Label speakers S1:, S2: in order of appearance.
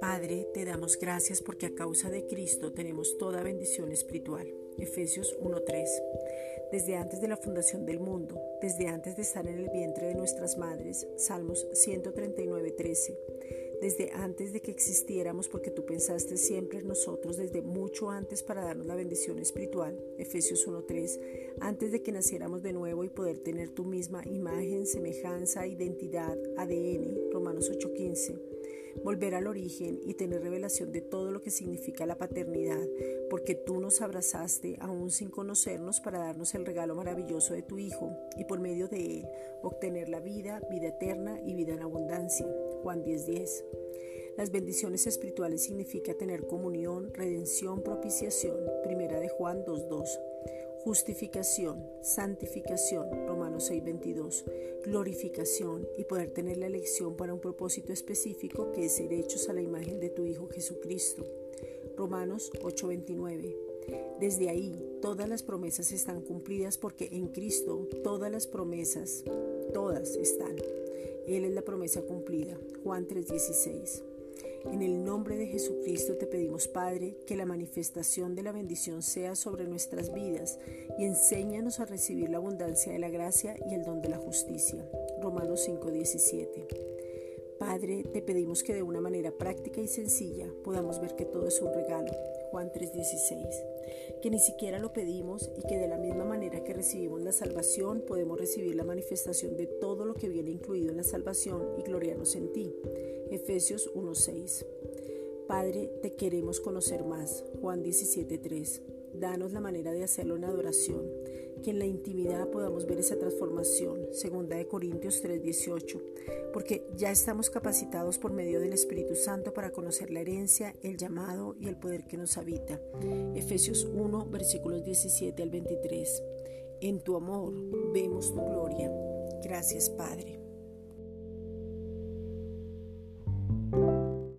S1: Padre, te damos gracias porque a causa de Cristo tenemos toda bendición espiritual. Efesios 1.3. Desde antes de la fundación del mundo, desde antes de estar en el vientre de nuestras madres, Salmos 139.13. Desde antes de que existiéramos, porque tú pensaste siempre en nosotros desde mucho antes para darnos la bendición espiritual, Efesios 1.3, antes de que naciéramos de nuevo y poder tener tu misma imagen, semejanza, identidad, ADN, Romanos 8.15 volver al origen y tener revelación de todo lo que significa la paternidad, porque tú nos abrazaste aún sin conocernos para darnos el regalo maravilloso de tu Hijo y por medio de él obtener la vida, vida eterna y vida en abundancia. Juan 10:10. Las bendiciones espirituales significa tener comunión, redención, propiciación. Primera de Juan 2:2 justificación, santificación, Romanos 6:22, glorificación y poder tener la elección para un propósito específico que es ser hechos a la imagen de tu Hijo Jesucristo, Romanos 8:29. Desde ahí todas las promesas están cumplidas porque en Cristo todas las promesas, todas están. Él es la promesa cumplida, Juan 3:16. En el nombre de Jesucristo te pedimos, Padre, que la manifestación de la bendición sea sobre nuestras vidas y enséñanos a recibir la abundancia de la gracia y el don de la justicia. Romanos 5:17. Padre, te pedimos que de una manera práctica y sencilla podamos ver que todo es un regalo. Juan 3:16. Que ni siquiera lo pedimos y que de la misma manera que recibimos la salvación podemos recibir la manifestación de todo lo que viene incluido en la salvación y gloriarnos en ti. Efesios 1:6. Padre, te queremos conocer más. Juan 17:3. Danos la manera de hacerlo en adoración, que en la intimidad podamos ver esa transformación. Segunda de Corintios 3:18. Porque ya estamos capacitados por medio del Espíritu Santo para conocer la herencia, el llamado y el poder que nos habita. Efesios 1, versículos 17 al 23. En tu amor vemos tu gloria. Gracias, Padre.